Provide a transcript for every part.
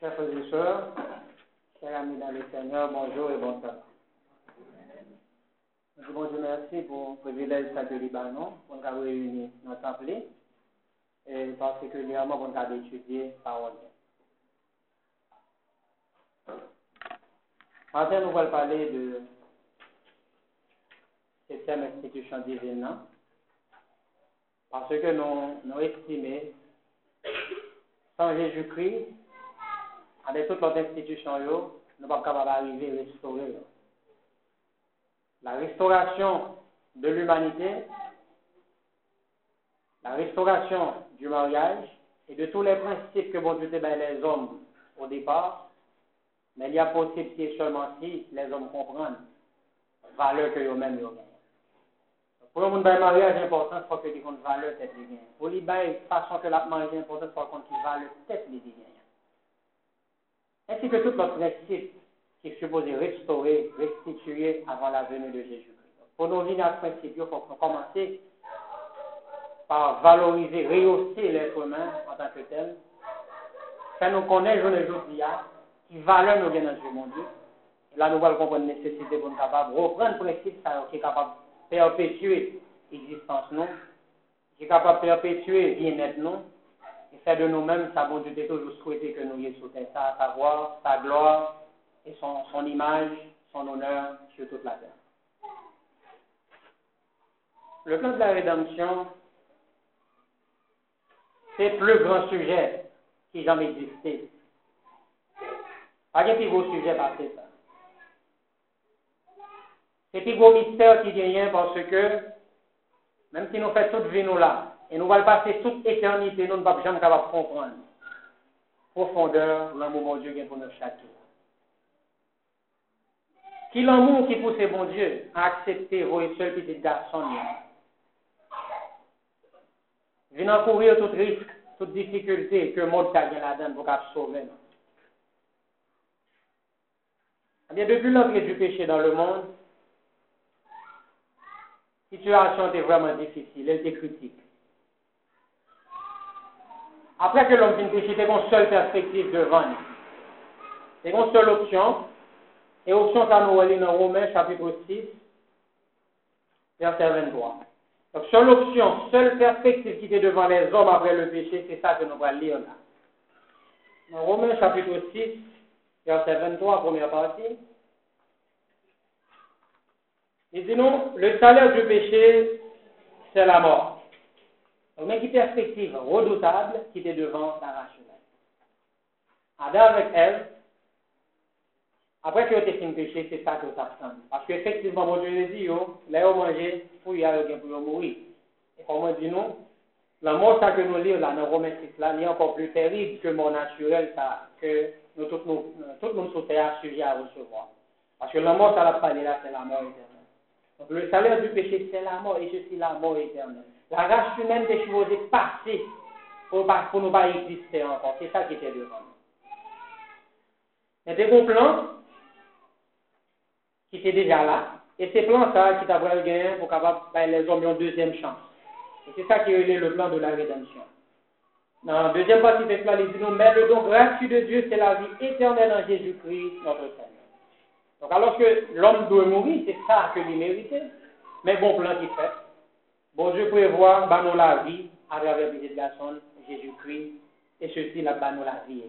Chers frères chers amis dans le Seigneur, bonjour et bonsoir. Je vous merci pour le privilège de Libanon, pour nous avoir réunis dans le temple, et particulièrement pour nous avoir étudié parole. Maintenant, nous allons parler de cette institution divine, parce que nous, nous estimons, sans Jésus-Christ, avec toute notre institution, nous ne sommes pas capables d'arriver à restaurer. La restauration de l'humanité, la restauration du mariage et de tous les principes que bon Dieu donné les hommes au départ, mais il y a possible si seulement si les hommes comprennent la valeur que eux-mêmes ont Pour le monde, le mariage est important, il faut que les valeur tête Pour les façon que la mariage est important, il faut qu'on valeur tête les ainsi que tout notre principe qui est supposé restaurer, restituer avant la venue de Jésus-Christ. Pour nous venir à ce principe, il faut qu'on commence par valoriser, rehausser l'être humain en tant que tel, faire nous connaître jour le jour qui valeur nous vient dans ce monde. Là, nous allons comprendre la nécessité pour nous capables reprendre le principe qui est capable de perpétuer l'existence qui est capable de perpétuer bien-être nous, faire de nous-mêmes sa bon Dieu toujours souhaité que nous y sur terre, à savoir sa gloire et son, image, son honneur sur toute la terre. Le plan de la rédemption, c'est le plus grand sujet qui jamais existé. Pas de plus gros sujet que ça. C'est plus gros mystère qui vient parce que, même si nous faisons toute vie nous là, et nous allons passer toute éternité, nous ne sommes jamais capables comprendre profondeur l'amour de Dieu pour nous chaque Qui l'amour qui pousse bon Dieu à accepter vos seul petit garçon Venez courir tout risque, toute difficulté que le monde a là-dedans pour sauver. Eh bien, depuis l'entrée du péché dans le monde, la situation était vraiment difficile, elle était critique. Après que l'homme finit péché, c'est une seule perspective devant nous. C'est une seule option. Et option ça nous relie dans Romains chapitre 6, verset 23. Donc, seule option, seule perspective qui était devant les hommes après le péché, c'est ça que nous allons lire là. Dans Romains chapitre 6, verset 23, première partie. Dit nous, le salaire du péché, c'est la mort. Donc, une perspective redoutable qui était devant la race humaine. Adam avec elle, après que tu fini péché, c'est ça que tu as Parce qu'effectivement, mon Dieu dit, là, on mangeait, pour y aller pour mourir. Et comme on dit nous, la mort ça que nous lisons là, dans Romains 6, là, encore plus terrible que mort naturel ça, que nous, tout, nous, tout terre sujet à recevoir. Parce que la mort, ça l'a là, c'est la mort éternelle. Donc le salaire du péché, c'est la mort, et ceci, la mort éternelle. La race humaine était supposée passer pour, pour ne pas exister encore. C'est ça qui était devant nous. A des bons plans qui étaient déjà là. Et ces plans-là qui t'avaient gagné pour capable les hommes une deuxième chance. Et c'est ça qui est le plan de la rédemption. Dans la deuxième partie de cela, il dit nous, mais le don gratuit de Dieu, c'est la vie éternelle en Jésus-Christ, notre Seigneur. Donc alors que l'homme doit mourir, c'est ça que lui méritait. Mais bon plan qui fait. Bon Dieu prévoit bah, nous la vie à travers le garçon Jésus-Christ et ceci là bah, la vie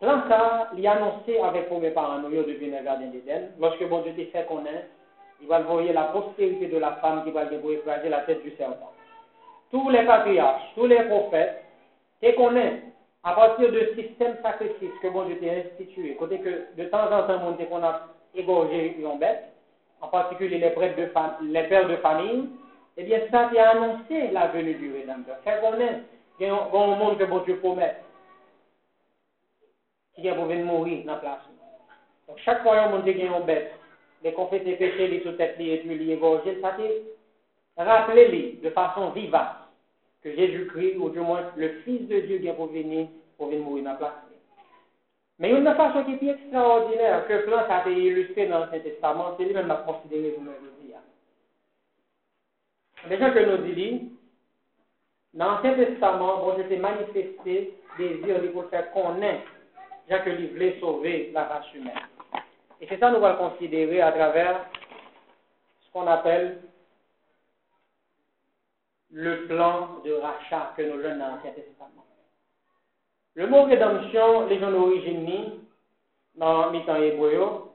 Là, ça, il a annoncé avec mes parents depuis le jardin d'Éden, lorsque bon Dieu te fait connaître, il va voir la postérité de la femme qui va écraser la tête du serpent. Tous les patriarches, tous les prophètes, te connaissent à partir de système sacrifice que bon Dieu t'a institué, côté que de temps en temps, on qu'on a égorgé une bête, en particulier les, de les pères de famille, eh bien, ça a annoncé la venue du Rédempteur. Faire connaître qu'il y a un monde que bon Dieu promet, qui est pour venir mourir dans la place. Donc, chaque fois dit qu'il y a une bête, les confesses des péchés, les sous-têtes, les tués, les égorgés, ça a rappelez-les de façon vivace que Jésus-Christ, ou du moins le Fils de Dieu, vient pour venir, pour venir mourir dans la place. Mais une façon qui est extraordinaire, que plan a été illustré dans l'Ancien Testament, c'est lui-même à considérer vous-même aujourd'hui. Déjà que nous disons, Dans l'Ancien Testament, bon s'est manifesté désir pour faire connaître, Jacques il voulait sauver la race humaine. Et c'est ça nous allons considérer à travers ce qu'on appelle le plan de rachat que nous jeunes dans l'Ancien Testament. Le mot rédemption, les gens d'origine, dans le temps hébreu,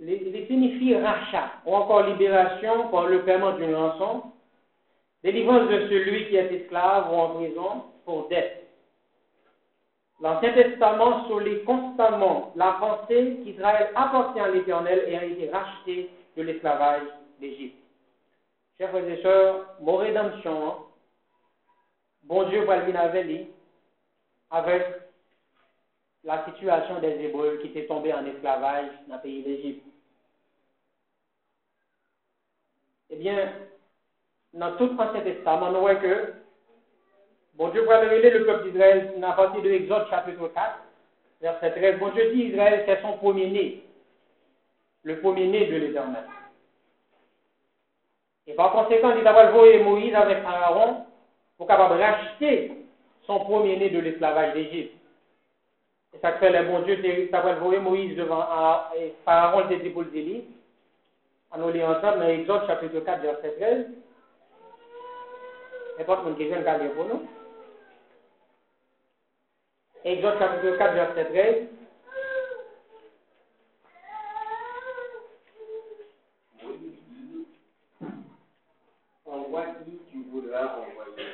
il signifie rachat, ou encore libération par le paiement d'une rançon, délivrance de celui qui est esclave ou en prison pour dette. L'Ancien Testament souligne constamment la pensée qu'Israël appartient à l'Éternel et a été racheté de l'esclavage d'Égypte. Chers frères et sœurs, mon rédemption, bon Dieu va venir avec la situation des Hébreux qui étaient tombés en esclavage dans le pays d'Égypte. Eh bien, dans tout l'Ancien Testament, nous voyons que bon Dieu va révéler le peuple d'Israël à partir de Exode chapitre 4, verset 13. Bon Dieu dit Israël, c'est son premier-né, le premier-né de l'Éternel. Et par conséquent, il a envoyé Moïse avec Aaron pour capable racheter son premier-né de l'esclavage d'Égypte. Et ça fait le bon Dieu, tu as envoyé Moïse devant Pharaon, le disciple d'Élie. On nous lit ensemble dans Exode chapitre 4, verset 13. Et pas une question de pour nous. Exode chapitre 4, verset 13. Envoie qui tu voudras envoyer.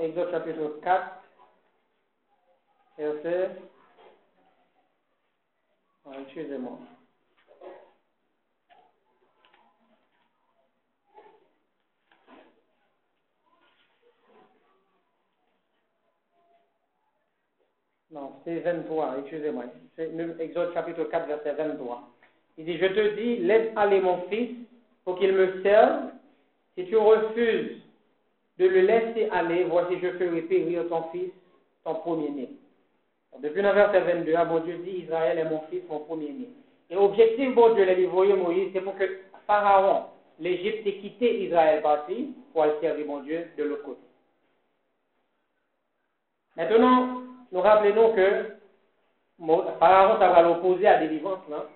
Exode chapitre 4, verset. Excusez-moi. Non, c'est 23, excusez-moi. C'est Exode chapitre 4, verset 23. Il dit, je te dis, laisse aller mon fils pour qu'il me serve. Si tu refuses de le laisser aller, voici, je ferai périr ton fils, ton premier-né. Depuis le verset 22, ah, bon Dieu dit, Israël est mon fils, mon premier-né. Et l'objectif, bon Dieu, l'a envoyé Moïse, c'est pour que Pharaon, l'Égypte, ait quitté Israël parti pour aller servir mon Dieu de l'autre côté. Maintenant, nous rappelons que Pharaon va l'opposer à délivrance, là,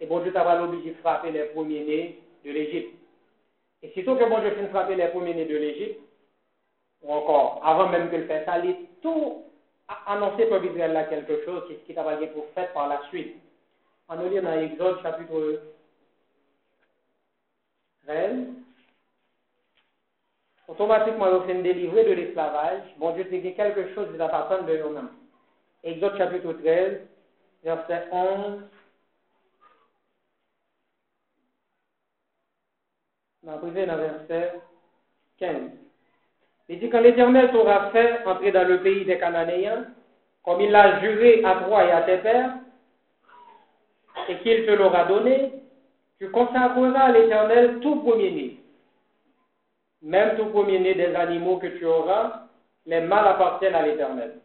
et bon Dieu va l'obliger de frapper les premiers-nés de l'Égypte. Et sitôt que bon Dieu finit frapper les premiers-nés de l'Égypte, ou encore, avant même que le ça, il tout annoncé pour Israël là quelque chose qui, qui t'a pour faire par la suite. On nous lit dans Exode chapitre 13, automatiquement, ils sont délivrés de l'esclavage. Bon Dieu, c'est quelque chose qui va de nous-mêmes. Exode chapitre 13, verset 11. On verset 15. Il dit quand l'Éternel t'aura fait entrer dans le pays des Cananéens, comme il l'a juré à toi et à tes pères, et qu'il te l'aura donné, tu consacreras à l'Éternel tout premier-né même tout premier-né des animaux que tu auras, les mâles appartiennent à l'Éternel.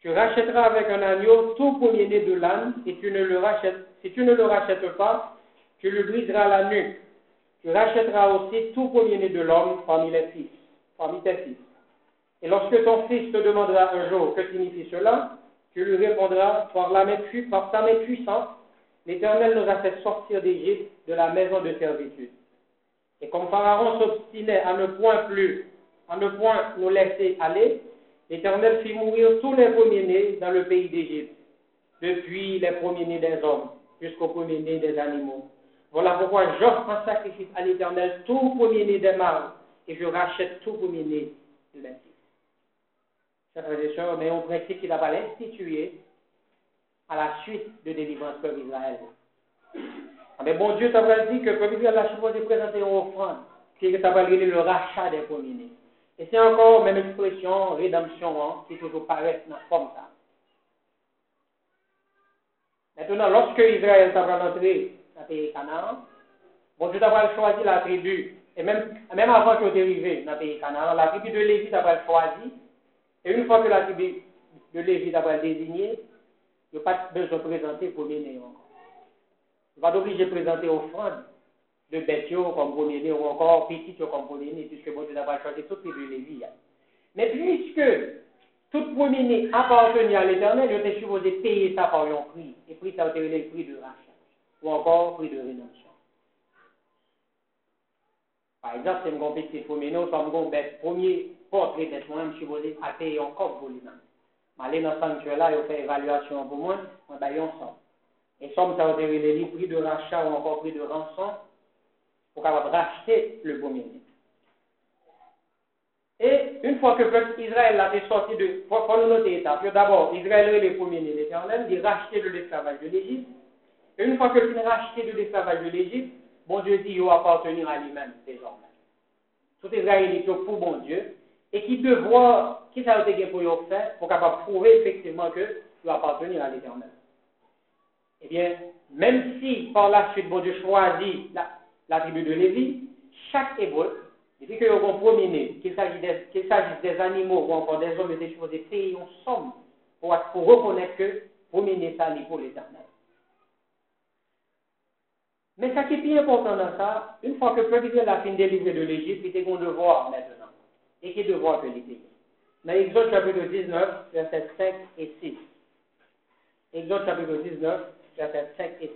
Tu rachèteras avec un agneau tout premier-né de l'âne, et tu ne le rachètes, si tu ne le rachètes pas, tu lui briseras la nuque. Tu rachèteras aussi tout premier-né de l'homme parmi les fils, parmi tes fils. Et lorsque ton fils te demandera un jour que signifie cela, tu lui répondras par, la main, ta main puissante, l'Éternel nous a fait sortir d'Égypte de la maison de servitude. Et comme Pharaon s'obstinait à ne point plus, à ne point nous laisser aller, l'Éternel fit mourir tous les premiers-nés dans le pays d'Égypte, depuis les premiers-nés des hommes jusqu'aux premiers-nés des animaux. Voilà pourquoi j'offre un sacrifice à l'Éternel tout premier-né des mâles, et je rachète tout premier-né de fils. Chers frères et sœurs, mais on principe qu'il a pas l'instituer à la suite de délivrance pour Israël. Ah, mais bon Dieu t'a dit que comme il la supposé présenter une offrande, qui est le rachat des premiers-nés. Et c'est encore même expression, rédemption, hein, qui toujours paraît dans forme ça. Maintenant, lorsque Israël t'a entré le pays Canaan, bon Dieu t'a choisi la tribu, et même, même avant que tu arrivé dans le pays Canaan, la tribu de Lévi t'a choisi, et une fois que la tribu de Lévi t'a désigné, il n'y a pas besoin de présenter premier-né encore va d'obliger à présenter offrande de bêtes comme premier-né ou encore petit comme premier-né, puisque bon Dieu pas choisi toutes les Lévi. Mais puisque tout premier-né appartenait à l'éternel, il était supposé payer ça par un prix. Et prix, ça a été le prix de rachat, ou encore prix de rédemption. Par exemple, si je suis petit premier-né, ou comme un premier portrait d'être moi, je suis supposé payer un corps pour lui-même. Je aller dans le sanctuaire là, je fais évaluation pour moi, je vais un somme. Et somme, ça a été le prix de rachat ou encore prix de rançon pour capable racheter le premier-né. Et une fois que le peuple Israël a été sorti de. Pour, nous noter étape. D'abord, Israël est le premier-né l'éternel, il racheté de de l'Égypte. Une fois que il racheté de l'esclavage de l'Égypte, bon Dieu dit, il va appartenir à lui-même désormais. Tout Israël est pour bon Dieu. Et qui voir qui ça a été pour faire, pour capable prouver effectivement que il appartenir à l'éternel. Eh bien, même si par la suite, bon Dieu choisit la, tribu de Lévi, chaque hébreu, depuis qu'ils ont promené, qu'il s'agisse des, des, animaux ou encore des hommes des choses, payer une somme pour, pour reconnaître que promener ça pour l'éternel. Mais ce qui est plus important dans ça, une fois que le peuple a fini de délivrer de l'Égypte, il était un devoir maintenant. Et qui devoir que payer Dans Exode chapitre 19, versets 5 et 6. Exode chapitre 19, versets 5 et 6.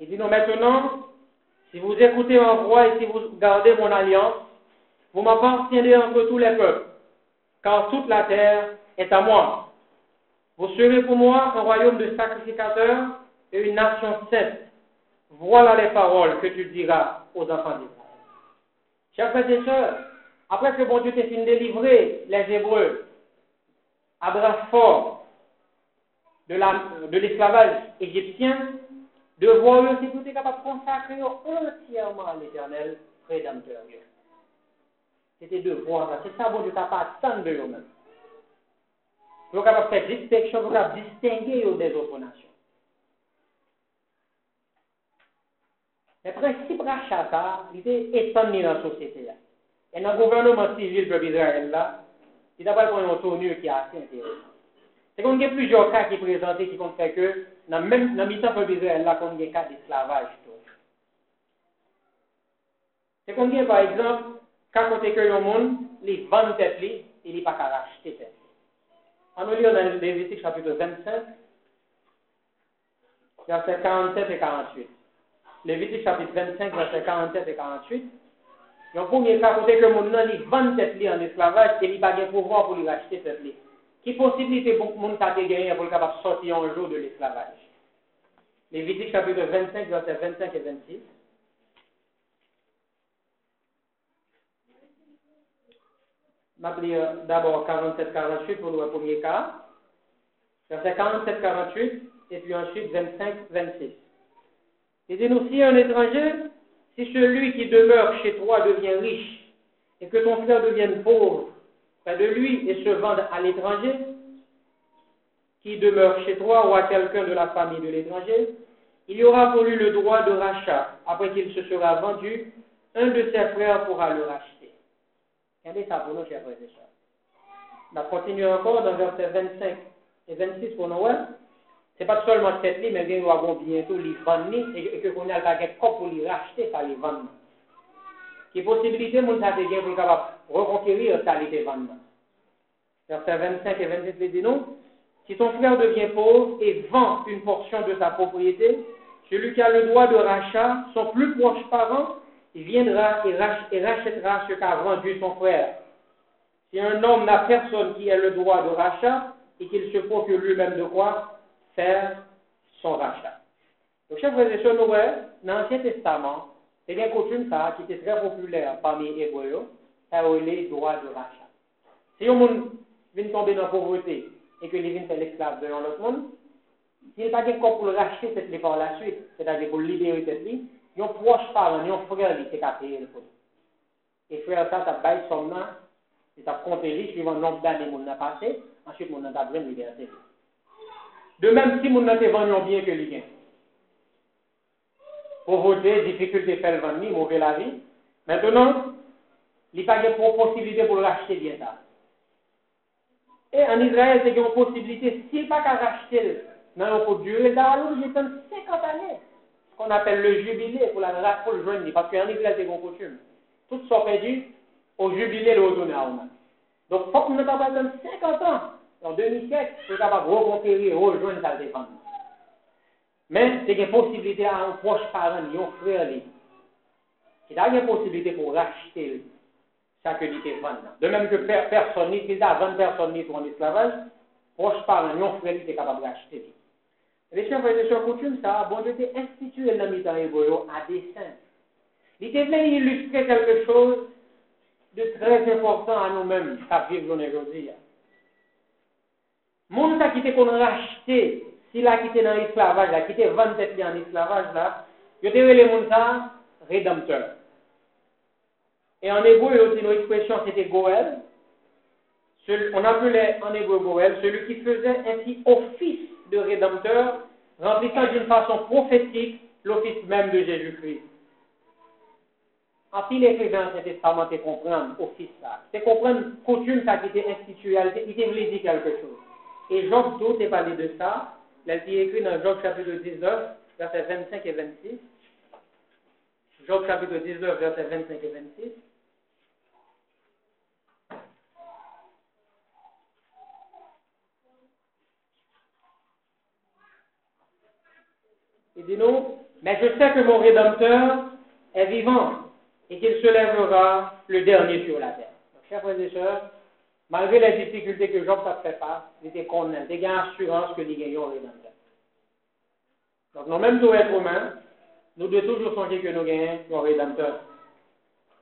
Il dit, non, maintenant, si vous écoutez mon roi et si vous gardez mon alliance, vous m'appartiendrez entre tous les peuples, car toute la terre est à moi. Vous serez pour moi un royaume de sacrificateurs et une nation sainte. Voilà les paroles que tu diras aux enfants d'Israël. Chers frères et sœurs, après que bon Dieu t'ait fini délivrer les Hébreux à bras forts de l'esclavage égyptien, de voir si tout est capable de consacrer entièrement à l'éternel rédempteur. C'était de voir. C'est ça, bon Dieu, t'as pas attendre de eux-mêmes. Yo kapap fè dispeksyon, yo kapap distenge yo de zoponasyon. Le prinsip rachata, li te etan ni nan sosyete ya. E nan gouvernement sivil pe bizarel la, li tapal pou yon tonu ki ase interesant. Se kon gen plusieurs ka ki prezante ki kon fè ke nan, men, nan mitan pe bizarel la kon gen ka di slavaj tou. Se kon gen par exemple, ka kote ke yon moun, li vante tep li, e li pa ka rachete tep. Améliore dans Lévitique chapitre 25, versets 47 et 48. Lévitique chapitre 25, versets 47 et 48. Yon pounye ka kote ke moun nan li van tet li an esklavaj, te li bagen pouvoan pou li rachete tet li. Ki posibilite pou moun ta te genye pou l kapap soti yon jou de l'esklavaj. Lévitique chapitre 25, versets 25 et 26. Je d'abord 47-48 pour le premier cas. Verset 47-48 et puis ensuite 25-26. Il dit nous, si un étranger, si celui qui demeure chez toi devient riche et que ton frère devienne pauvre, près de lui et se vende à l'étranger, qui demeure chez toi ou à quelqu'un de la famille de l'étranger, il y aura pour lui le droit de rachat. Après qu'il se sera vendu, un de ses frères pourra le racheter. Regardez ça pour nous, chers frères et sœurs. On continue encore dans verset 25 et 26 pour nous. Ce n'est pas seulement cette ligne, mais bien nous avons bientôt les vendre et que qu'on a le pour les racheter, ça les vendre. Qui possibilité, mon ça bien pour reconquérir ça les vendre. Verset 25 et 26 dit non. Si ton frère devient pauvre et vend une portion de sa propriété, celui qui a le droit de rachat, son plus proche parent, il viendra et, rachètera ce qu'a vendu son frère. Si un homme n'a personne qui ait le droit de rachat et qu'il se procure lui-même de quoi faire son rachat. Donc, chers frères et sœurs, dans l'Ancien Testament, c'est bien coutume ça, qui était très populaire parmi les Hébreux, ça les droits de rachat. Si un monde vient tomber dans la pauvreté et que les fait l'esclave de l'autre monde, s'il n'est pas de pour le racheter cette par la suite, c'est-à-dire pour libérer cette vie, yon proche paran, yon frel li te ka peye l pou. E frel sa ta bay som nan, se ta konteri suivant nombe dan de moun nan pase, ansyet moun nan ta vren liberté. De menm si moun nan te vanyon bien ke li gen. Povote, difikulte fel vanyi, mouve la vi. Mètenon, li pa gen pou posibilite pou rachete bien ta. E an Israel te gen pou posibilite, si pa ka rachete nan yon pou dure, da alou jetan 50 anè. Qu'on appelle le jubilé pour, la, pour le parce qu'en Israël, c'est une coutume. Tout sont perdus au jubilé, le à Donc, il faut que nous pas 50 ans. En 2007, nous sommes capables de reconquérir, rejoindre sa défense. Mais, c'est une possibilité à un proche parent, un frère, a une possibilité pour racheter chaque unité. De même que personne, il a 20 personnes pour en esclavage, proche parent, un frère, il est capable de racheter. Les chefs et les chefs coutumes, ça, bon Dieu était institué le temps hébreu à dessein. Il était venu illustrer quelque chose de très important à nous-mêmes, à vivre aujourd'hui. Monde qui était qu'on racheté, s'il a quitté dans l'esclavage, là, quitté 27 ans en esclavage, là, il était les monde ça, rédempteur. Et en hébreu, il une expression, c'était Goël. On appelait en hébreu Goël, celui qui faisait ainsi office de rédempteur, remplissant d'une façon prophétique l'office même de Jésus-Christ. En pile écrivain Saint Testament, c'est comprendre office ça. C'est comprendre coutume ça qui était instituée, il voulait dire quelque chose. Et Job tout est parlé de ça. Il a écrit dans Job chapitre 19, versets 25 et 26. Job chapitre 19, versets 25 et 26. Non, mais je sais que mon Rédempteur est vivant et qu'il se lèvera le dernier sur la terre. Donc, chers frères et sœurs, malgré les difficultés que Job a fait face, il était connu, il a assurance que nous gagnons le Rédempteur. Donc, nous même tous êtres humains, nous devons toujours songer que nous gagnons le Rédempteur.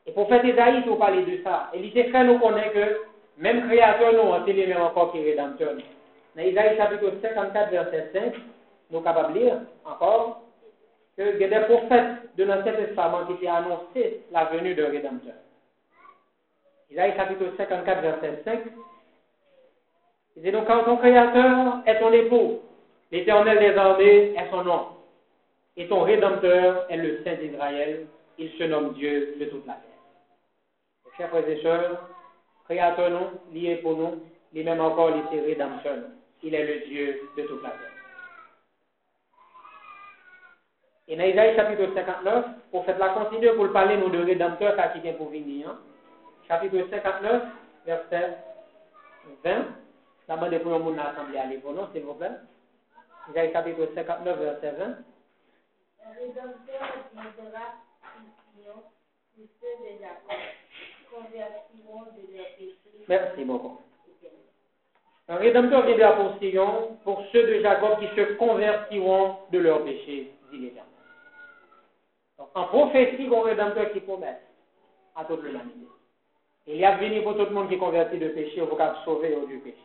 Et pour faire des Isaïe, il parler de ça. Et l'idée fait nous connaît que même créateur, nous, on mêmes encore qui Rédempteur. Dans Isaïe chapitre 54, verset 5, nous capables de lire encore qu'il y a des prophètes de l'Ancien Testament qui ont annoncé la venue d'un Rédempteur. Isaïe chapitre 54, verset 5. Il dit donc, quand ton Créateur est ton époux, l'Éternel des armées est son nom, et ton Rédempteur est le Saint d'Israël, il se nomme Dieu de toute la terre. Chers frères et sœurs, Créateur nous, lié pour nous, lui-même encore, il est Rédempteur. Il est le Dieu de toute la terre. Et dans Isaïe chapitre 59, pour faire la continuer pour parler nous de rédempteur qui vient pour venir. Hein. Chapitre 59, verset 20. La demande pour le monde l'assemblée à l'époque, non, s'il vous plaît. Isaïe chapitre 59, verset 20. Un rédempteur ceux de Jacob, convertiront de leurs péchés. Merci beaucoup. Un rédempteur viendra pour Sion pour ceux de Jacob qui se convertiront de leurs péchés, dit. Donc, en prophétie, un rédempteur qui promet à toute l'humanité. Il y a venu pour tout le monde qui est converti de péché, pour sauver du péché.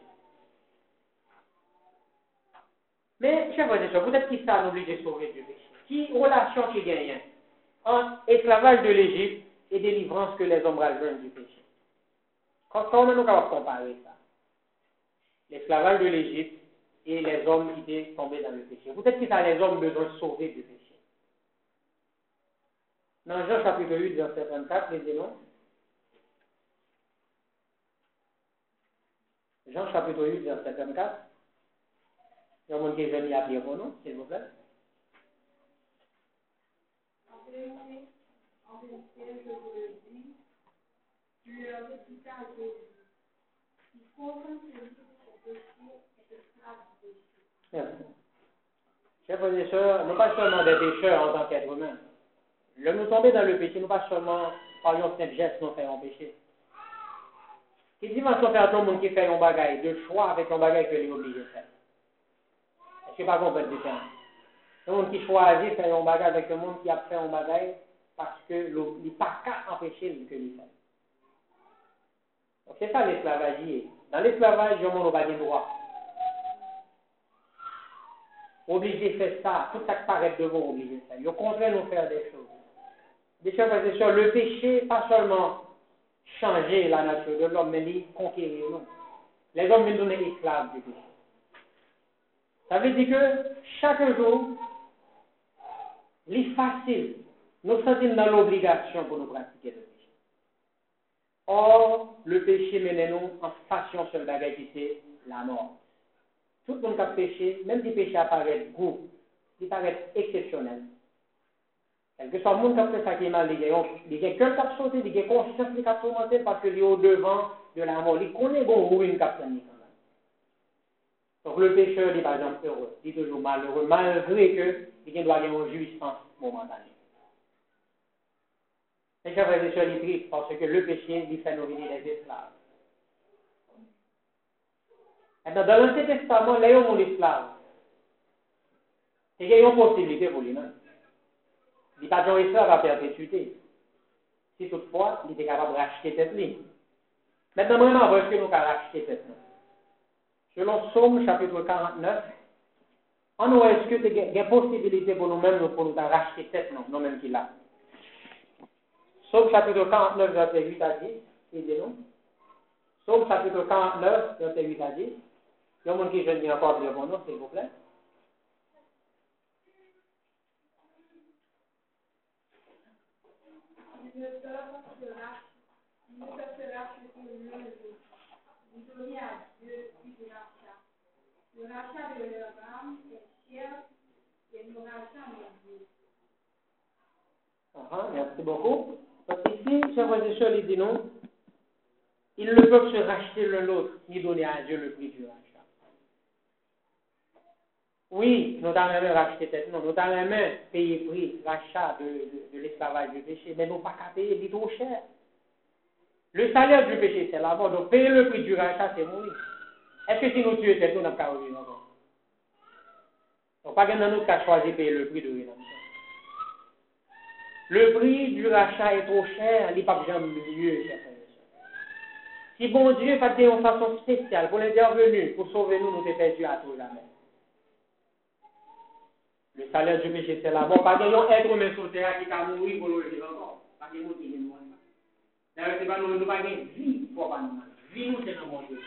Mais, chers frères et sœurs, peut-être qui ça oblige de sauver du péché? Qui relation qui gagne? Entre esclavage de l'Égypte et délivrance que les hommes rejoignent du péché Comment nous capable comparer ça L'esclavage de l'Égypte et les hommes qui étaient tombés dans le péché. Peut-être que ça les hommes besoin de sauver du péché? Dans Jean chapitre 8, verset 24, les non. Jean chapitre 8, verset 24. Il y a un qui appeler vos noms, s'il vous plaît. En vérité, en je vous le dis, tu à est. Chers frères et sœurs, non pas seulement des pécheurs en tant qu'être humain, le nous tomber dans le péché, nous pas seulement par un simple geste, nous faisons péché. Qui dit, moi, faire tout le monde qui fait un bagage, de choix avec un bagage que est obligé de faire. Est-ce que pas compris le différence? Le monde qui choisit faire un bagage avec le monde qui a fait un bagage parce que il n'est pas qu'à empêcher ce que fait. Donc c'est ça l'esclavage. Dans l'esclavage, le monde n'a pas de droit. Obligé de faire ça, tout ça qui paraît de vous, obligé de faire. Il au contraire, nous faire des choses. Des chers le péché, pas seulement changer la nature de l'homme, mais il conquérir nous. Les hommes nous donnent esclaves du péché. Ça veut dire que chaque jour, il facile. Nous sommes dans l'obligation pour nous pratiquer le péché. Or, le péché mène nous en fashion sur le bagage qui c'est la mort. tout le monde qui a péché, même si le péché apparaît gros, il paraît exceptionnel. Kelke son moun kapte sa ki mal li gen, oh, li gen kem kap sote, li gen konsyans li kap sote, paske li yo devan de la mor, li konen bon ruin kap sa ni kan la. Donk le pecheur li bajan heureux, li toujou malheureux, malgré ke li gen dwa gen yon jouissance momentanée. Mes chers frères et sœurs, il triste parce que le péché lui fait nominer les esclaves. Eh Maintenant, dans l'Ancien Testament, là, il y a un esclave. C'est qu'il y a une possibilité pour lui-même. Il n'y a pas de esclave à perpétuité. Si toutefois, il était capable de racheter cette ligne. Maintenant, vraiment, est-ce que nous racheté cette ligne? Selon Somme, chapitre 49, en nous, est-ce que possibilité pour nous-mêmes pour nous racheter cette ligne, nous-mêmes qui l'a? Somme, chapitre 49, verset 8 à 10, aidez-nous. Somme, chapitre 49, verset 8 à 10. Il y a un monde qui dire encore bon nom, s'il vous plaît. Il ne sera il ne sera Du rachat. Le rachat de leur âme est et merci beaucoup. Parce qu'ici, frères et sœurs, il dit non, ils ne peuvent se racheter l'un l'autre, ni donner à Dieu le prix du rachat. Oui, nous avons racheter tête, non, nous avons payer prix, rachat de, de, de l'esclavage du péché, mais nous pas qu'à payer, il est trop cher. Le salaire du péché, c'est la mort. Donc, payer le prix du rachat, c'est mourir. Est-ce que si nous tuons tête, nous n'avons pas revenu encore non, non. Donc, pas dans nous qu'à choisir payer le prix de rédemption. Non. Le prix du rachat est trop cher, il n'est pas bien mieux, chers Si bon Dieu fait une façon spéciale pour l'intervenir, pour sauver nous, nous sommes perdus à tout la même. Le salaire du péché, c'est la mort. Pas de être humain sur terre qui a mouru pour le vivre encore. Pas de motiver nous. Nan rete ban nou, nou pa gen vi pou ban nou. Vi nou se nan bon Diyo.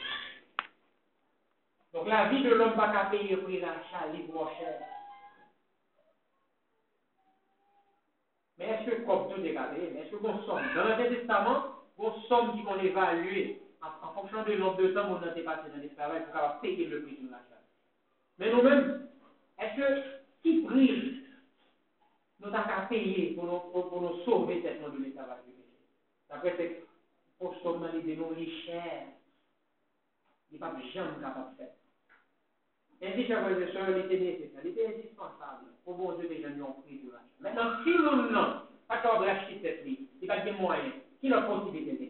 Donk la vi de l'om pa ka peye pou la chali pou mò chè. Men eske kop tou dekade, men eske kon som. Nan an te testaman, kon som ki kon evalue an fonksyon de l'om de som ou nan te pati nan l'esperal pou ka peye le pri pou la chali. Men nou men, eske ki pri nou ta ka peye pou nou sauve testman de l'esperal. Du péché. D'après c'est pour sauver les nous les chers. Il n'est pas jamais capable de faire. Ainsi, chers frères et sœurs, il était nécessaire, il était indispensable pour bon Dieu déjà nous ont pris de l'achat. Maintenant, si nous n'avons pas capable d'acheter cette vie, il n'y a pas de moyen, qui a la possibilité de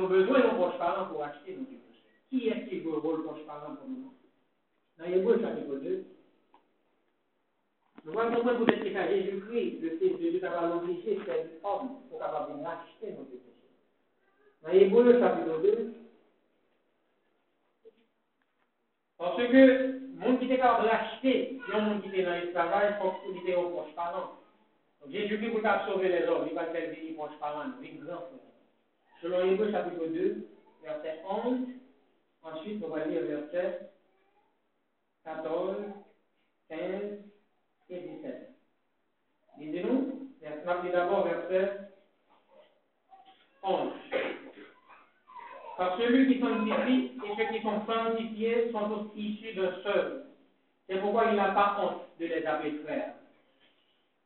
de besoin de nos proches parents pour acheter nos Dieu. Qui est-ce qui joue le rôle proche parlant pour nous? Dans Hébreu chapitre 2, nous voyons comment vous êtes qu'à Jésus-Christ, le Fils de Dieu, d'avoir obligé cet homme pour capable de racheter nos péchés. Dans Hébreu chapitre 2, parce que le monde qui était capable de racheter, a un monde qui était dans l'esclavage, il faut qu'il était au proche parlant. Donc Jésus-Christ, pour sauver les hommes, il va faire venir proche parlant, oui, grand frère. Selon Hébreu chapitre 2, verset 11, Ensuite, on va lire versets 14, 15 et 17. Lisez-nous. d'abord verset 11. Car celui qui sanctifie et ceux qui sont sanctifiés sont tous issus d'un seul. C'est pourquoi il n'a pas honte de les appeler frères.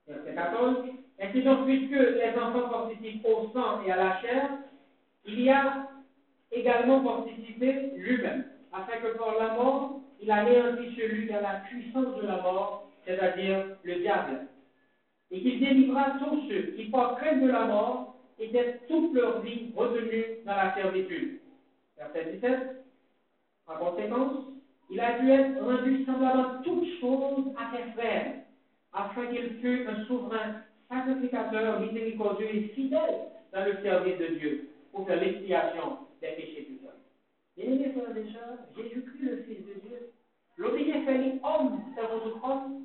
Verset 14. Ainsi donc, puisque les enfants participent au sang et à la chair, il y a également participé lui-même, afin que par la mort, il anéantit celui qui a la puissance de la mort, c'est-à-dire le diable, et qu'il délivra tous ceux qui, par crainte de la mort, étaient toute leur vie retenus dans la servitude. Verset 17. En conséquence, il a dû être rendu semblable à toutes choses à ses frères, afin qu'il fût un souverain sacrificateur miséricordieux et fidèle dans le service de Dieu, pour faire l'expiation des péchés du peuple. Bien-aimés frères et Jésus-Christ, le Fils de Dieu, l'obéissance fait les hommes, c'est votre homme,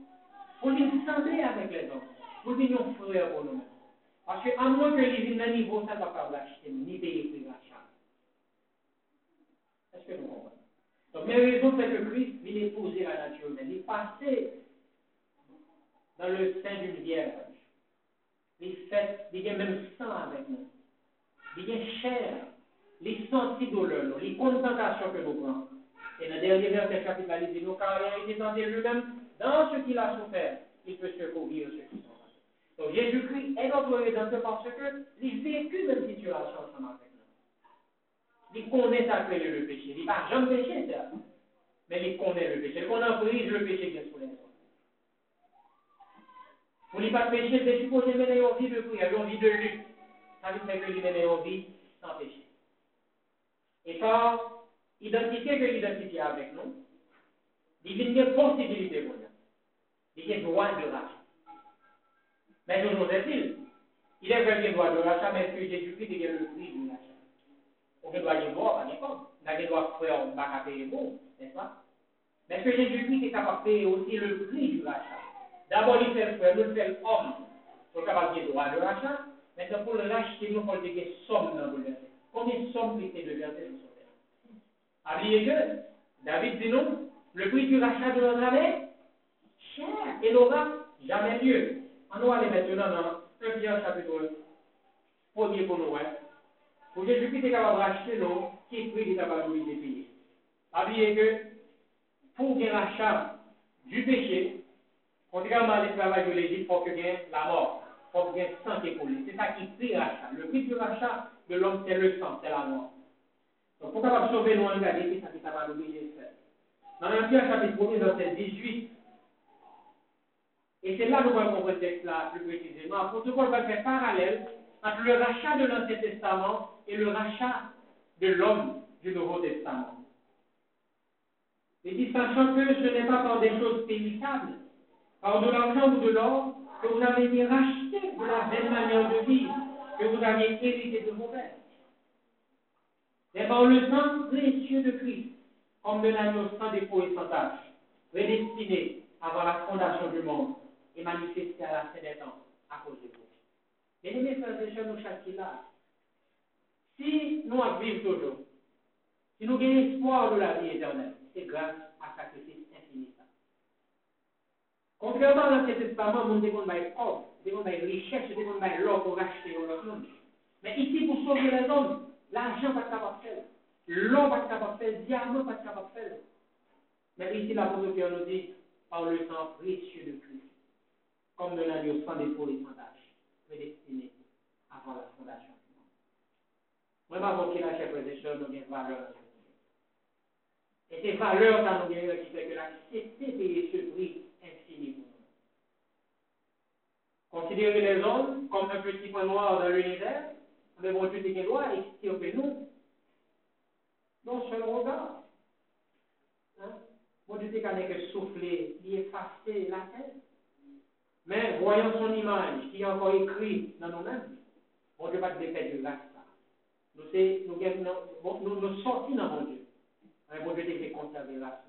pour les sembler avec les hommes, pour nous frères pour nous-mêmes. Parce qu'à moins que les viennent niveau, ça ne va pas l'acheter, ni payer plus l'achat. Est-ce que nous comprenons? Donc, mes raisons, c'est que Christ vient épouser la nature humaine. Il est dans le sein d'une vierge. Il fait, il y a même sang avec nous. il est cher, les sentis douleurs, les contentations que nous prenons. Et le dernier verset chapitre il dit, nous, car il a été tenté lui-même dans ce qu'il a souffert, il peut secourir ceux qui sont donc Jésus-Christ est notre rédempteur parce que il vécu même situation ensemble avec nous. Il connaît sa clé le péché. Il n'a jamais péché, ça. Mais il connaît le péché. Il connaît le péché qui est sous les. Pour ne pas pécher, c'est supposé mener une vie de prière, une vie de lutte. Ça veut dire que lui mener une vie sans péché. Et quand identifier que l'identifier avec nous, il y a une possibilité pour nous. A droit de rachat. Mais toujours est-il, il est vrai qu'il doit de rachat, mais est-ce que Jésus-Christ est le prix du rachat On doit y voir, pas n'importe. On doit faire un bac à payer pour, n'est-ce pas? Mais est-ce que Jésus-Christ est capable de payer aussi le prix du rachat D'abord, il fait le frère, nous fait l'homme. Faut capable de droit de rachat. Maintenant, pour le racheter, nous faut le dire somme dans le verset. Combien de sommes Christ de verset nous sont Oubliez que David dit non, le prix du rachat de notre année, chair et n'aura jamais lieu. On va aller maintenant dans 1 Pierre chapitre 1er pour nous. Pour Jésus-Christ est capable de racheter nous, qui est pris est capable de payer. Habillez que pour gagner l'achat du péché, contrairement à l'esclavage de l'Égypte, il faut que gagne la mort. Il faut que gagne sang qui est C'est ça qui prie l'achat. Le prix du rachat de l'homme, c'est le sang, c'est la mort. Donc pour capable sauver nous, on va ça qui est capable de faire. Dans 1 Pierre chapitre 1 verset 18, et c'est là que nous allons comprendre ce texte-là plus précisément. Pour on va faire parallèle entre le rachat de l'Ancien Testament et le rachat de l'homme du Nouveau Testament. Et dit, sachant que ce n'est pas par des choses périssables, par de l'argent ou de l'or, que vous avez été racheté de la même manière de vivre que vous aviez hérité de vos pères. Mais par le sang précieux de Christ, comme de l'agneau sans dépôt et sans tâche, prédestiné avant la fondation du monde, et manifesté à la fin des temps à cause de vous. Bien aimés frères et sœurs, nous chacun là. Si nous vivons toujours, si nous avons espoir de la vie éternelle, c'est grâce à sacrifice infini. Contrairement à l'Ancien Testament, nous devons faire or, nous devons faire richesse, nous devons faire l'or pour racheter notre monde. Mais ici, pour sauver les hommes, l'argent pas capable de faire, l'or pas capable faire, le diamant pas capable faire. Mais ici, l'apôtre Pierre nous dit, par le sang précieux de Christ comme le l'agneau sans défaut et sans tâche, prédestiné avant la fondation du monde. Mwen pa mwoke la chèpre de chèl nou gen valeur nan yon. Et se valeur nan nou gen yon ki fè ke la kèpè peye se prix infini pou nou. Konsidere les hommes comme un petit point noir dans l'univers, nous devons tous des droits et extirper nous. Non seulement regard. Hein? Mon Dieu, c'est qu'à n'est que souffler, y effacer la tête. Mais voyant son image qui est encore écrit dans nous-mêmes, bon Dieu va te défaire de grâce. Nous, nous, nous, nous sortis dans mon Dieu. Mais bon Dieu t'es conservé grâce.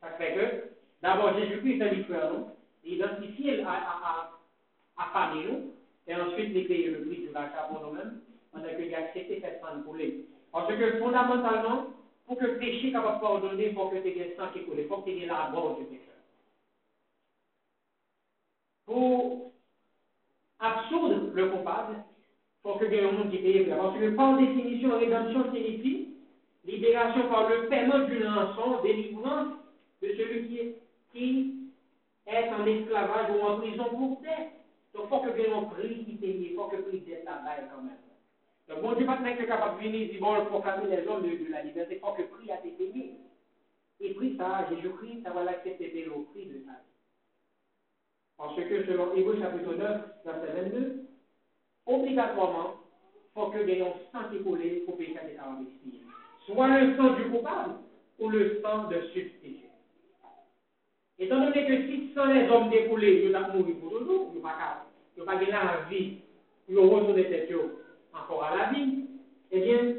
Ça fait que, d'abord, Jésus-Christ est l'histoire frère nous, identifié à, à, à, à nous, et ensuite il payer le prix du rachat pour nous-mêmes, pendant qu'il a accepté cette femme pour lui. Parce que fondamentalement, pour que le péché capable de il faut que tu aies le sang qui coule, il faut que tu aies la mort du péché pour absoudre le coupable, pour que le monde qui paye Parce que par définition, rédemption signifie libération par le paiement d'une rançon, délivrance de celui qui est, en esclavage ou en prison pour dette. Donc, il faut que un prix qui paye, il faut que le prix d'être là-bas quand même. Donc, bon Dieu, pas que capable de venir, il bon, proclamer les hommes de, de, la liberté, il faut que le prix a été payé. Et prix ça, Jésus-Christ, ça va l'accepter au prix de ça. Parce que selon Hébreu chapitre 9, verset 22, obligatoirement, il faut que noms sang écoulés pour pécher des parents Soit le sang du coupable ou le sang de substitut. Étant donné que si sans les hommes découlés, ils ont mouru pour toujours, ils n'ont pas gagné la vie, ils ont retourné cette encore à la vie, eh bien,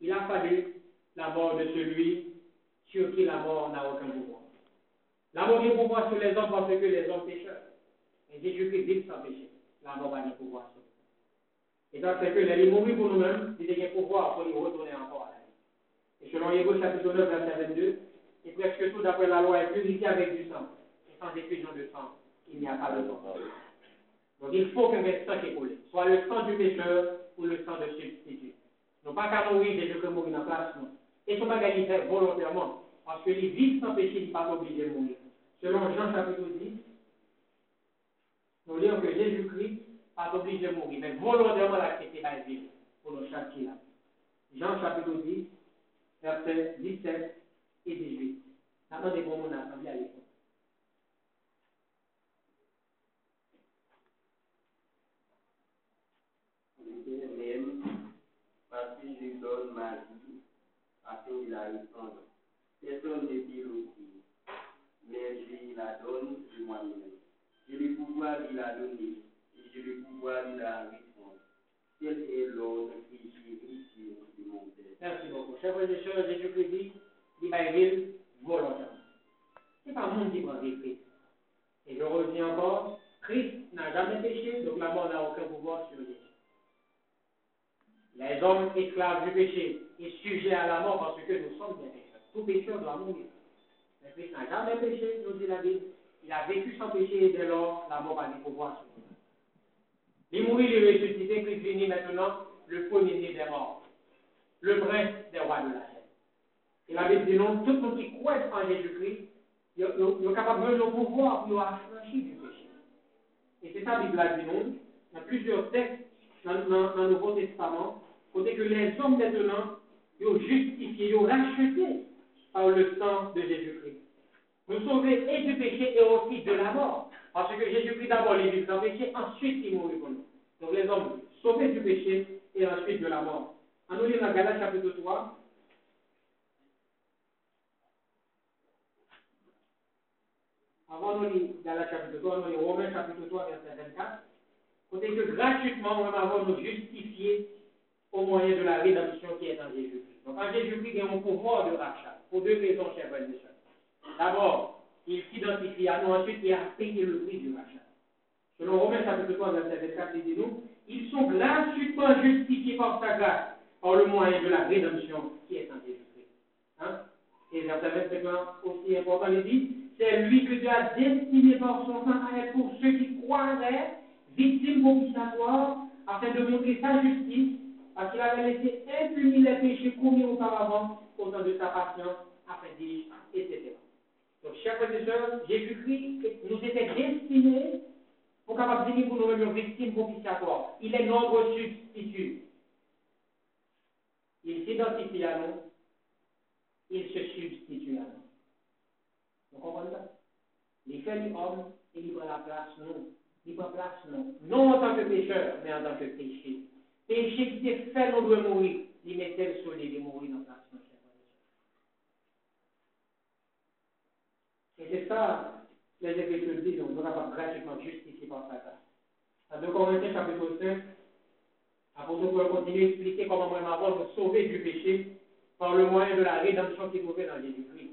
il a fallu la mort de celui sur qui la mort n'a aucun pouvoir. La mort pouvoir sur les hommes parce que les hommes pécheurs. Et Jésus-Christ vit sans péché. La mort va pouvoir sur. Et donc, c'est que les mourir pour nous-mêmes, il a pouvoir pour y retourner encore à la vie. Et selon Hébreu chapitre 9, verset 22, et presque tout d'après la loi est purifié avec du sang. Et sans effusion de sang, il n'y a pas de sang. Donc il faut qu'un sang qui coule, soit le sang du pécheur, pour le sang de substitut. Non pas qu'à mourir, Jésus-Christ mourir en place, non. Et son bagage, volontairement. Parce que les vivent sans péché, il n'est pas obligé de mourir. Selon Jean chapitre 10, nous lisons que Jésus-Christ pas obligé de mourir, mais volontairement l'accepter par la vie pour nous châtier. Jean chapitre 10, versets 17 et 18. Maintenant, des bons mots assemblée à l'époque. même parce que je donne ma vie afin de la répandre. Personne ne peut l'offrir, mais je la donne de moi-même. J'ai le pouvoir de la donner et j'ai le pouvoir de la répondre. Tel est l'ordre que j'ai reçu de mon. Merci beaucoup. Chers frères et sœurs, Jésus-Christ dit, il volontairement. Ce n'est pas monde qui prend Christ. Et je reviens encore, Christ n'a jamais péché, donc la mort n'a aucun pouvoir sur lui. Les hommes esclaves du péché et sujets à la mort parce que nous sommes des pécheurs. Tout pécheur doit mourir. Christ n'a jamais péché, nous dit la Bible. Il a vécu sans péché et dès lors, la mort a des pouvoirs sur lui. Il mourit, il est ressuscité, Christ finit maintenant le premier-né des morts, le prince des rois de la terre. Et la Bible dit non, tout le qui croit en Jésus-Christ, il est capable de pouvoir pour affranchir du péché. Et c'est ça la Bible dit non. Il plusieurs textes dans, dans, le Nouveau Testament, côté que les hommes maintenant, ils ont justifié, ils ont racheté par le sang de Jésus-Christ. Nous sauver et du péché et aussi de la mort. Parce que Jésus-Christ d'abord les dans le péché, ensuite il mourit pour nous. Donc les hommes sauvés du péché et ensuite de la mort. En nous lisons dans Galates chapitre 3. Avant nous lire Galates chapitre 3, nous lisons Romains chapitre 3, verset 24. Côté que gratuitement, on va nous justifier au moyen de la rédemption qui est en Jésus-Christ. Donc en Jésus-Christ, il y a un pouvoir de rachat. Pour deux raisons, chers frères et. D'abord, il s'identifie à nous, ensuite il a payé le prix du rachat. Selon Romains chapitre 3, verset 24, il dit nous, ils sont gratuitement justifiés par sa grâce, par le moyen de la rédemption qui est en Jésus-Christ. Hein? Et verset 25 aussi important, il dit, c'est lui que Dieu a destiné par son sang à être pour ceux qui croiraient victime propitiatoire, afin de montrer sa justice, parce qu'il avait laissé impunis les péchés commis auparavant, au temps de sa patience, afin d'y, etc. Donc, chers frères et Jésus-Christ nous était destiné pour capable venir pour nous une victime propitiatoire. Il est notre substitut. Il s'identifie à nous, il se substitue à nous. Vous comprenez ça? Il fait l'homme et il prend la place, nous. Il prend place, non. Non en tant que pécheur, mais en tant que péché. Péché qui fait, nous mourir. Il mettait le soleil de mourir dans place, mon Et ça, les Écritures disent, on ne doit pas gratuitement justifier par sa grâce. Dans 2 Corinthiens chapitre 5, apôtre Paul continue à expliquer comment moi m'avoir me sauver du péché par le moyen de la rédemption qui trouvait dans Jésus-Christ.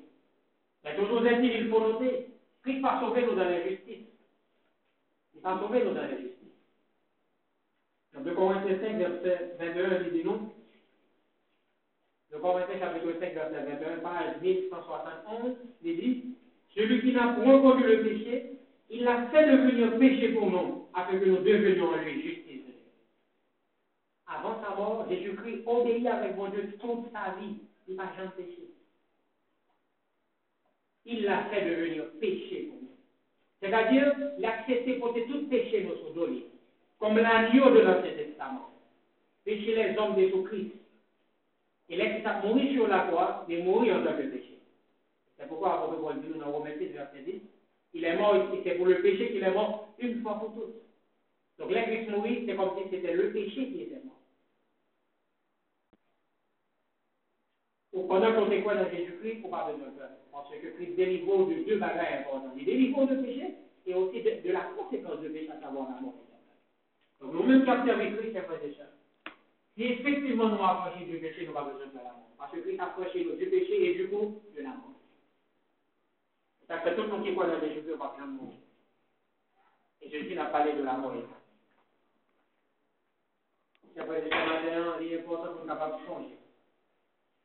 Mais toujours est-il, il faut noter, Christ pas sauver nous dans l'injustice. Il va sauver nos injustices. Dans 2 Corinthiens 5, verset 21, il dit nous, 2 Corinthiens chapitre 5, verset 21, page 1171, il dit, celui qui n'a point connu le péché, il l'a fait devenir péché pour nous, afin que nous devenions en lui justice. Avant sa mort, Jésus-Christ obéit avec mon Dieu toute sa vie. Il n'a jamais péché. Il l'a fait devenir péché pour nous. C'est-à-dire, l'accepter pour tout péché nous sont donnés, comme l'agneau de l'Ancien Testament. Péché les hommes de Jésus-Christ. Qui a mouru sur la croix, il mourir en tant que péché. C'est pourquoi l'apôtre Paul dit nous Romains 6, verset 10, il est mort ici, c'est pour le péché qu'il est mort une fois pour toutes. Donc là, Christ c'est comme si c'était le péché qui était mort. Donc, pendant qu'on quoi dans Jésus-Christ, faut pas besoin de peur. Parce que Christ délivre de deux bagages importants. Il délivre de péché et aussi de, la conséquence de péché, à savoir la mort Donc nous-mêmes qui avons avec Christ, c'est frères et sœurs. Si effectivement nous approchons du péché, nous n'avons pas besoin de la mort. Parce que Christ a approché nous du péché et du coup de la mort. Ça tout le monde qui croit dans Jésus-Christ, on va bien mourir. Et Jésus n'a parlé de la mort. C'est vrai, c'est matin, il est important pour nous capables de changer.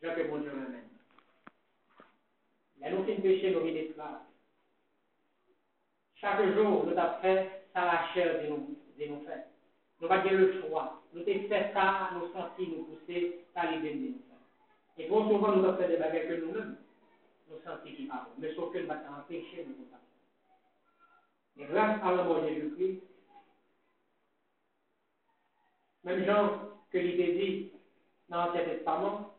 Je que bon Dieu m'amène. La nous de péché, nous sommes esclaves. Chaque jour, nous avons fait ça la chair de nous, de nous faire. nous pas le choix. Nous avons fait ça, nous sentis nous pousser à l'idée de Et pour souvent, nous avons fait des bagages que nous-mêmes, qui parlent. Mais sauf que nous avons empêché nous pas. Mais grâce à la mort de Jésus-Christ, même Jean que l'idée dit dans l'Ancien Testament,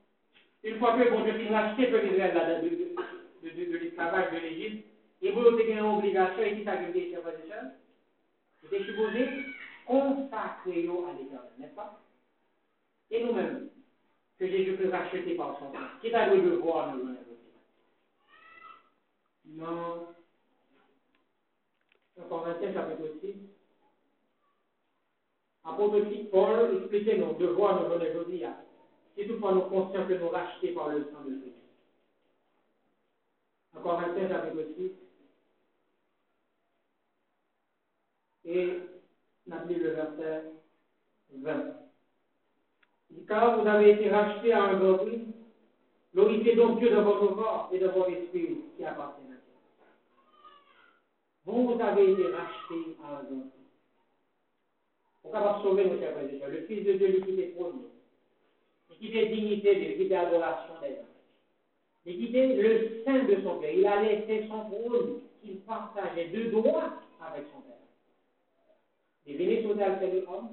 une fois que bon Dieu finit racheter peuple Israël de, de, de, de l'esclavage de l'Égypte, et vous avez une obligation, et qui et sœurs, c'était supposé consacrer à l'éternel, n'est-ce pas? Et nous-mêmes, que Jésus peut racheter par son sang, qui a le devoir de nous Non. Corinthiens chapitre 6, apôtre Paul expliquait nos devoirs de journée aujourd'hui. Si toutefois nous conscients que nous rachetés par le sang de Christ. En Corinthiens chapitre 6, et n'appelez le verset 20. Car vous avez été rachetés à un grand prix, glorifiez donc Dieu dans votre corps et dans votre esprit qui appartient. Vous, vous avez été rachetés à un prix. Pour capable sauver nos chers frères et le Fils de Dieu, l'équité premier, l'équité dignité de l'équité adoration des anges, l'équité le sein de son Père. Il a laissé son trône qu'il partageait de droit avec son Père. Il venait sur la terre homme,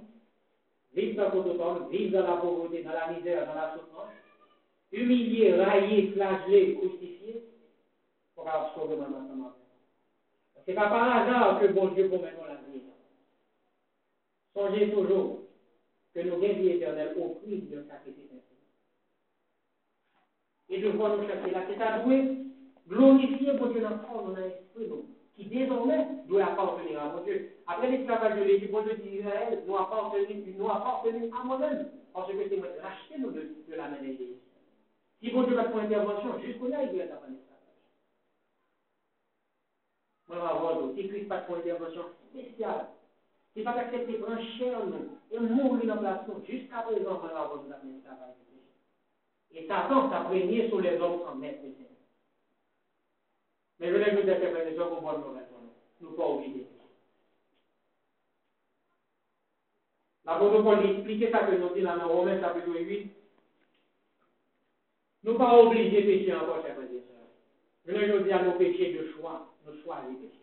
vivre dans vivre dans la pauvreté, dans la misère, dans la souffrance, humilié, raillé, flagellé, crucifié, pour avoir sauvé mon enfant. Ce n'est pas par hasard que bon Dieu promet la vie. Songez toujours que nous gagnons vie éternelle au prix d'un sacrifice Et de voir nous chercher là, c'est à douer, glorifier mon Dieu dans le corps, dans l'esprit, qui désormais doit appartenir à mon Dieu. Après l'esclavage de l'Égypte, mon Dieu d'Israël nous appartenu, nous appartenu à moi-même, parce que c'est moi racheté nous de, la main d'Égypte. Si mon Dieu va pour intervention, jusqu'au-là, il doit être en Mwen avon do, ti kris pat kon intervensyon spesyal. Ti pat aksepte pran chèl nou, e mouri nan plasyon. Juska prezant mwen avon do la mwen esklavaj. Et Satan sa prenye sou les hommes en maître et seigneur. Mais je voulais vous interpeller les gens pour bonne nouvelle. Nous pas oublier. L'apôtre Paul expliquait ça que nous dit dans Romains chapitre 8. Nous pas oublier péché encore, chers frères et sœurs. Je voulais nous dire à nos péchés de choix. De pécher.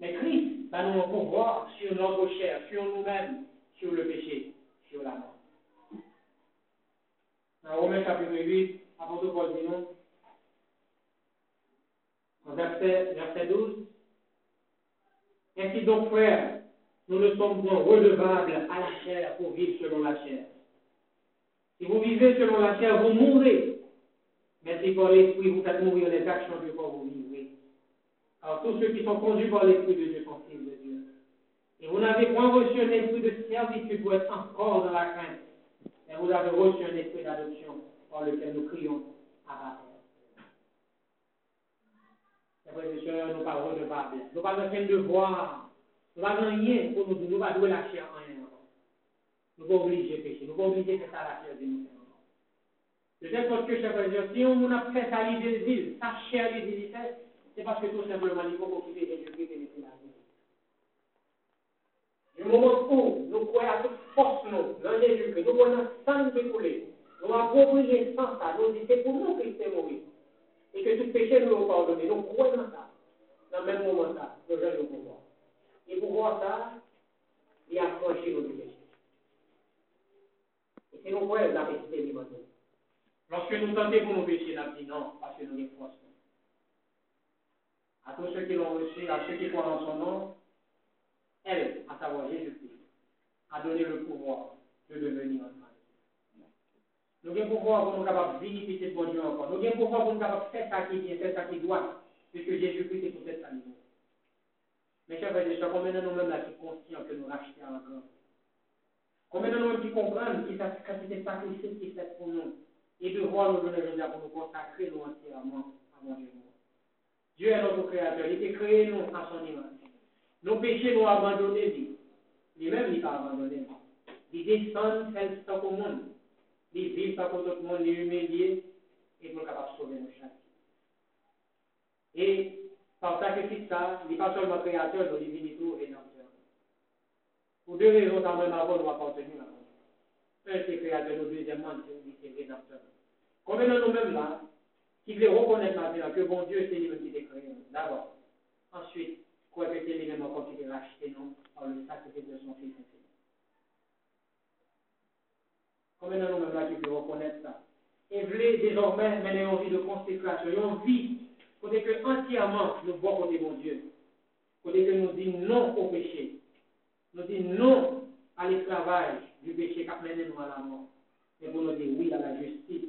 Mais Christ va nous pouvoir sur notre chair, sur nous-mêmes, sur le péché, sur la mort. Dans Romains chapitre 8, apôtre Paul dit non verset, verset 12. Ainsi donc, frères, nous ne sommes point redevables à la chair pour vivre selon la chair. Si vous vivez selon la chair, vous mourrez. Si par l'esprit vous faites mourir les actions du corps, vous vivrez. Alors tous ceux qui sont conduits par l'esprit de Dieu sont fils de Dieu. Et vous n'avez point reçu un esprit de servitude pour être encore dans la crainte. Mais vous avez reçu un esprit d'adoption par lequel nous crions à frères et sœurs, nous pas redevables. Nous pas besoin de voir. Nous pas rien pour nous dire, nous pas douer la chair en rien. Nous pas obligés de pécher. Nous pas obligés de faire la chair de nous. De telle sorte que, chers frères si on a fait ça l'idée sa chair l'idée c'est parce que tout simplement, il faut quitter Jésus-Christ et laisser la. Du moment où nous croyons à toute force, nous, dans Jésus-Christ, nous croyons sans découler, nous approprier sans ça, nous disons, c'est pour nous que est mort et que tout péché nous est pardonné. Donc, croyons dans ça. Dans le même moment, ça, nous allons le pouvoir. Et pour voir ça, il a franchi nos péchés. Et c'est nous croyons la expérimenté. Lorsque nous tentons pour nous pécher, nous dit non, parce que nous sommes force. À tous ceux qui l'ont reçu, à ceux qui croient en son nom, elle, à savoir Jésus-Christ, a donné le pouvoir de devenir un nous avons pouvoir pour nous capables de de bon Dieu encore. Nous avons pouvoir pour nous capables de faire ça qui vient, faire ça qui doit, puisque Jésus-Christ est tout cette famille. Mes chers frères et sœurs, combien de nous-mêmes là qui conscients que nous rachetons encore? Combien de nous-mêmes qui comprennent que c'était sacrifice qui est fait pour nous? et de voir nous donner aujourd'hui pour nous consacrer nous entièrement à mon Dieu. Dieu est notre créateur, il était créé nous à son image. Nos péchés nous abandonnés, lui-même il pas abandonné. Il descend, fait ça au monde. Il vit ça pour tout le monde, il est et pour capable de sauver nos chacun. Et par sacrifice ça, il n'est pas seulement créateur, mais il est tout rédempteur. Pour deux raisons, quand même, avant nous appartenir à c'est créateur, nous, deuxièmement, c'est rédempteur. Combien de nous-mêmes là, qui voulons reconnaître maintenant que bon Dieu, c'est lui qui t'a créé, d'abord. Ensuite, quoi que c'est lui-même encore qui t'a racheté, non, par le sacrifice de son Fils. Combien de nous-mêmes là qui voulons reconnaître ça? Et voulez désormais mener une envie de consécration, une envie, côté que entièrement nous voyons côté bon Dieu. Côté que nous disons non au péché. Nous disons non à l'esclavage du péché qui a mené nous à la mort. Et pour nous dire oui à la justice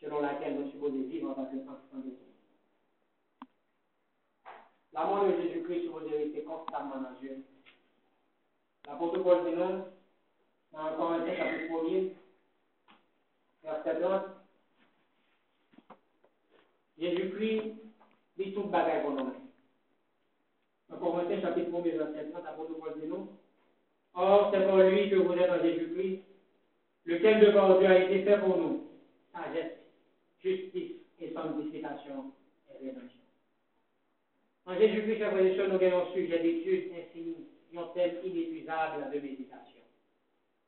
selon laquelle nous supposés vivre en tant que enfants de Dieu. La mort de Jésus-Christ supposé rester constamment dans Dieu. L'apôtre Paul dit non, dans Corinthiens chapitre 1er, verset 30, Jésus-Christ dit tout bagaille pour nous. Dans Corinthiens chapitre 1 verset 30, l'apôtre Paul dit non. Or, c'est pour lui que vous êtes en Jésus-Christ, lequel de par Dieu a été fait pour nous, sagesse, justice et sanctification et rédemption. En Jésus-Christ, la frères nous avons un sujet d'étude infini, un thème inépuisable de méditation.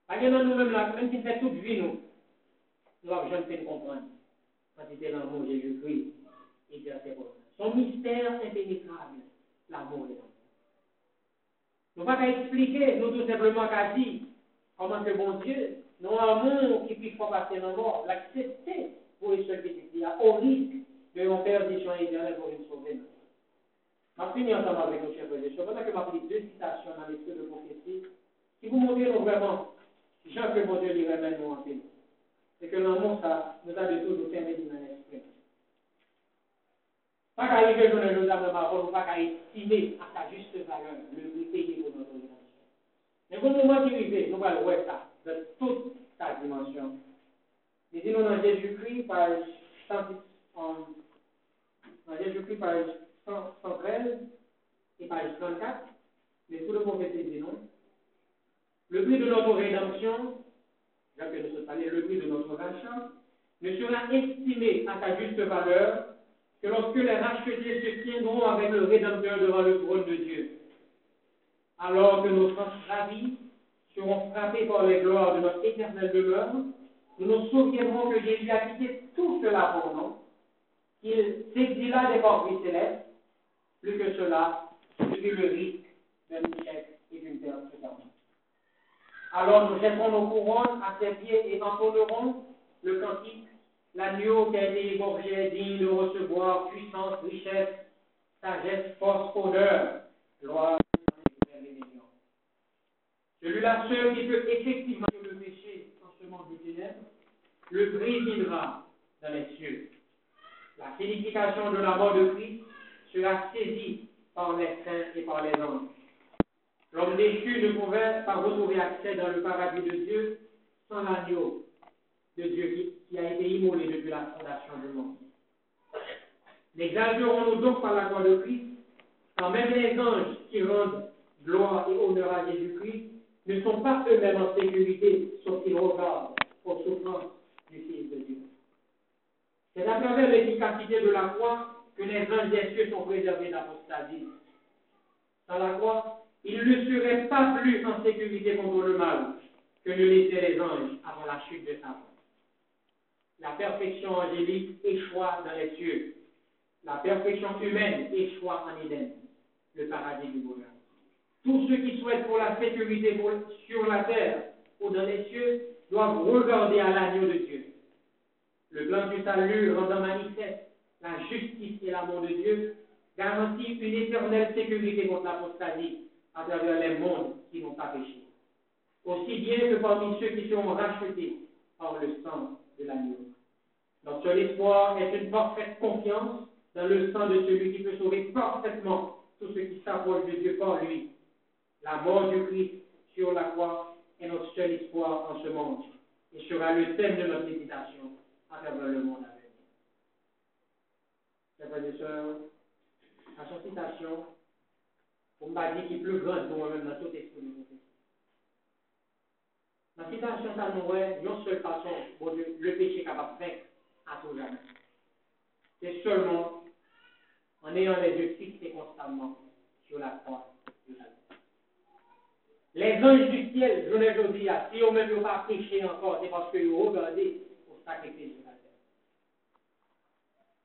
Pas nous-mêmes là, même si fait toute vie, nous, nous avons jamais fait comprendre. Quand c'était l'amour de Jésus-Christ, exercé pour nous. Son mystère impénétrable, l'amour de Dieu. Nous ne pouvons pas expliquer, nous tout simplement qu'à dire comment que bon Dieu, nous amour qui puisse pas passer dans mort, l'accepter pour une seule petite au risque de nous perdition éternelle pour une sauver. Je finir ensemble avec nos chers frères et sœurs. Que je vais deux citations dans l'esprit de prophétie, qui vous montrent vraiment, Jean que mon Dieu lui remet nous en paix. C'est que l'amour, ça nous a de tout nous fermer dans l'esprit. Pas qu'à arriver jour de nous avons parole, ou pas qu'à estimer à sa juste valeur le prix payé. Mais le moment qui arrive, nous allons voir ça de toute sa dimension. Mais disons dans Jésus-Christ, page 110, dans Jésus-Christ, page 113 et page 34, mais tout le est dit non. Le prix de notre rédemption, que nous allés, le prix de notre rachat, ne sera estimé à sa juste valeur que lorsque les rachetés se tiendront avec le Rédempteur devant le trône de Dieu. Alors que nos ravis seront frappés par les gloires de notre éternelle demeure, nous nous souviendrons que Jésus a quitté tout cela pour nous, qu'il s'exila des portes célestes, plus que cela, depuis le risque d'un échec et d'une perte. Alors nous jetterons nos couronnes à ses pieds et entonnerons le cantique L'agneau qui a été égorgé digne de recevoir puissance, richesse, sagesse, force, honneur, gloire Celui-là seul qui peut effectivement le péché en ce monde de ténèbres, le présidera dans les cieux. La signification de la mort de Christ sera saisie par les saints et par les anges. L'homme déchu ne pouvait pas retrouver accès dans le paradis de Dieu sans l'agneau de Dieu qui, a été immolé depuis la fondation du monde. N'exalterons-nous donc par la gloire de Christ, quand même les anges qui rendent gloire et honneur à Jésus-Christ ne sont pas eux-mêmes en sécurité, sauf qu'ils regardent aux souffrances du Fils de Dieu. C'est à travers l'efficacité de la croix que les anges des cieux sont préservés d'apostasie. Sans la croix, ils ne seraient pas plus en sécurité contre le mal que ne l'étaient les anges avant la chute de Satan. La perfection angélique échoua dans les cieux. La perfection humaine échoua en Éden, le paradis du bonheur. Tous ceux qui souhaitent pour la sécurité sur la terre ou dans les cieux doivent regarder à l'agneau de Dieu. Le plan du salut rendant manifeste la justice et l'amour de Dieu garantit une éternelle sécurité contre l'apostasie à travers les mondes qui n'ont pas péché. Aussi bien que parmi ceux qui seront rachetés par le sang de l'agneau. Notre seul espoir est une parfaite confiance dans le sang de celui qui peut sauver parfaitement tous ceux qui s'approchent de Dieu par lui. La mort du Christ sur la croix est notre seul espoir en ce monde et sera le thème de notre méditation à travers le monde à venir. Chers frères et sœurs, à cette citation, on m'a dit qu'il est plus grande que moi-même dans tout esprit de La citation, ça nous est une seule façon, pour le péché capable de faire à tout jamais. C'est seulement en ayant les yeux fixés constamment sur la croix de la vie. Les anges du ciel, je ne le dis pas, si on ne veut pas prêcher encore, c'est parce que vous regardez pour sacrifier sur la terre.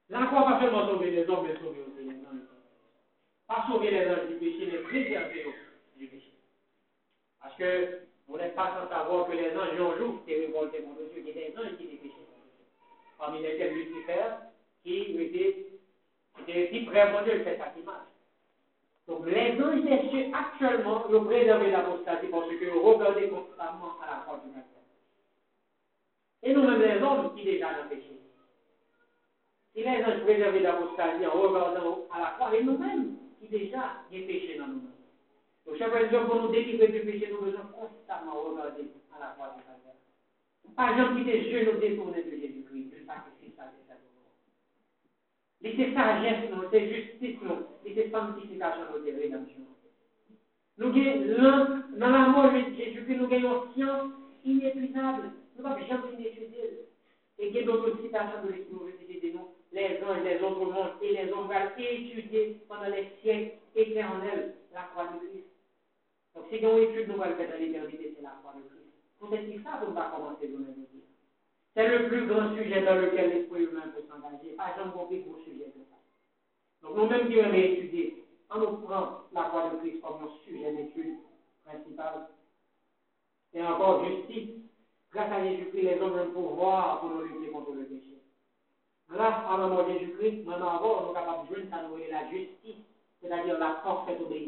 La croix, pas seulement sauver les hommes, mais sauver aussi les anges. Pas sauver les anges du péché, mais préserver du péché. Parce que vous n'êtes pas sans savoir que les anges ont jour étaient révoltés contre Dieu, qu'il y a des anges qui étaient dépêchaient. Parmi lesquels Lucifer, qui était, était si près mon Dieu, fait sa image. Donc les des cieux actuellement nous préservent l'apostasie parce que nous regardons constamment à la croix du Christ. Et nous-mêmes les hommes qui déjà ont péché. Si les anges préservent l'apostasie en regardant à la croix, et nous-mêmes qui déjà avons péché dans nous-mêmes. Donc chaque fois pour nous délivrer du péché, nous devons constamment regarder à la croix du Christ. Par exemple, qui des yeux nous détournent de Jésus-Christ, du sacrifice à c'est sagesse, non, c'est justice, non, c'est sanctification, non, c'est rédemption. Nous avons, dans la mort de Jésus-Christ, nous avons une science inépuisable. Nous ne pouvons jamais étudier. Et il y a d'autres citations de l'Écriture, nous, les anges, les autres mondes et les hommes vont étudier pendant les siècles éternels la croix de Christ. Donc, si on étude, nous allons faire dans l'éternité, c'est la croix de Christ. Vous êtes ça pour ne pas commencer de même c'est le plus grand sujet dans lequel l'esprit humain peut s'engager. Pas jamais compris gros sujet de ça. Donc nous-mêmes qui aimons étudier, on nous prend la croix de Christ comme notre sujet d'étude principal. Et encore justice. Grâce à Jésus-Christ, les hommes ont le pouvoir pour nous lutter contre le péché. Grâce à la mort de Jésus-Christ, maintenant encore, nous sommes capables de jouer ça, nous la justice, c'est-à-dire la parfaite obéissance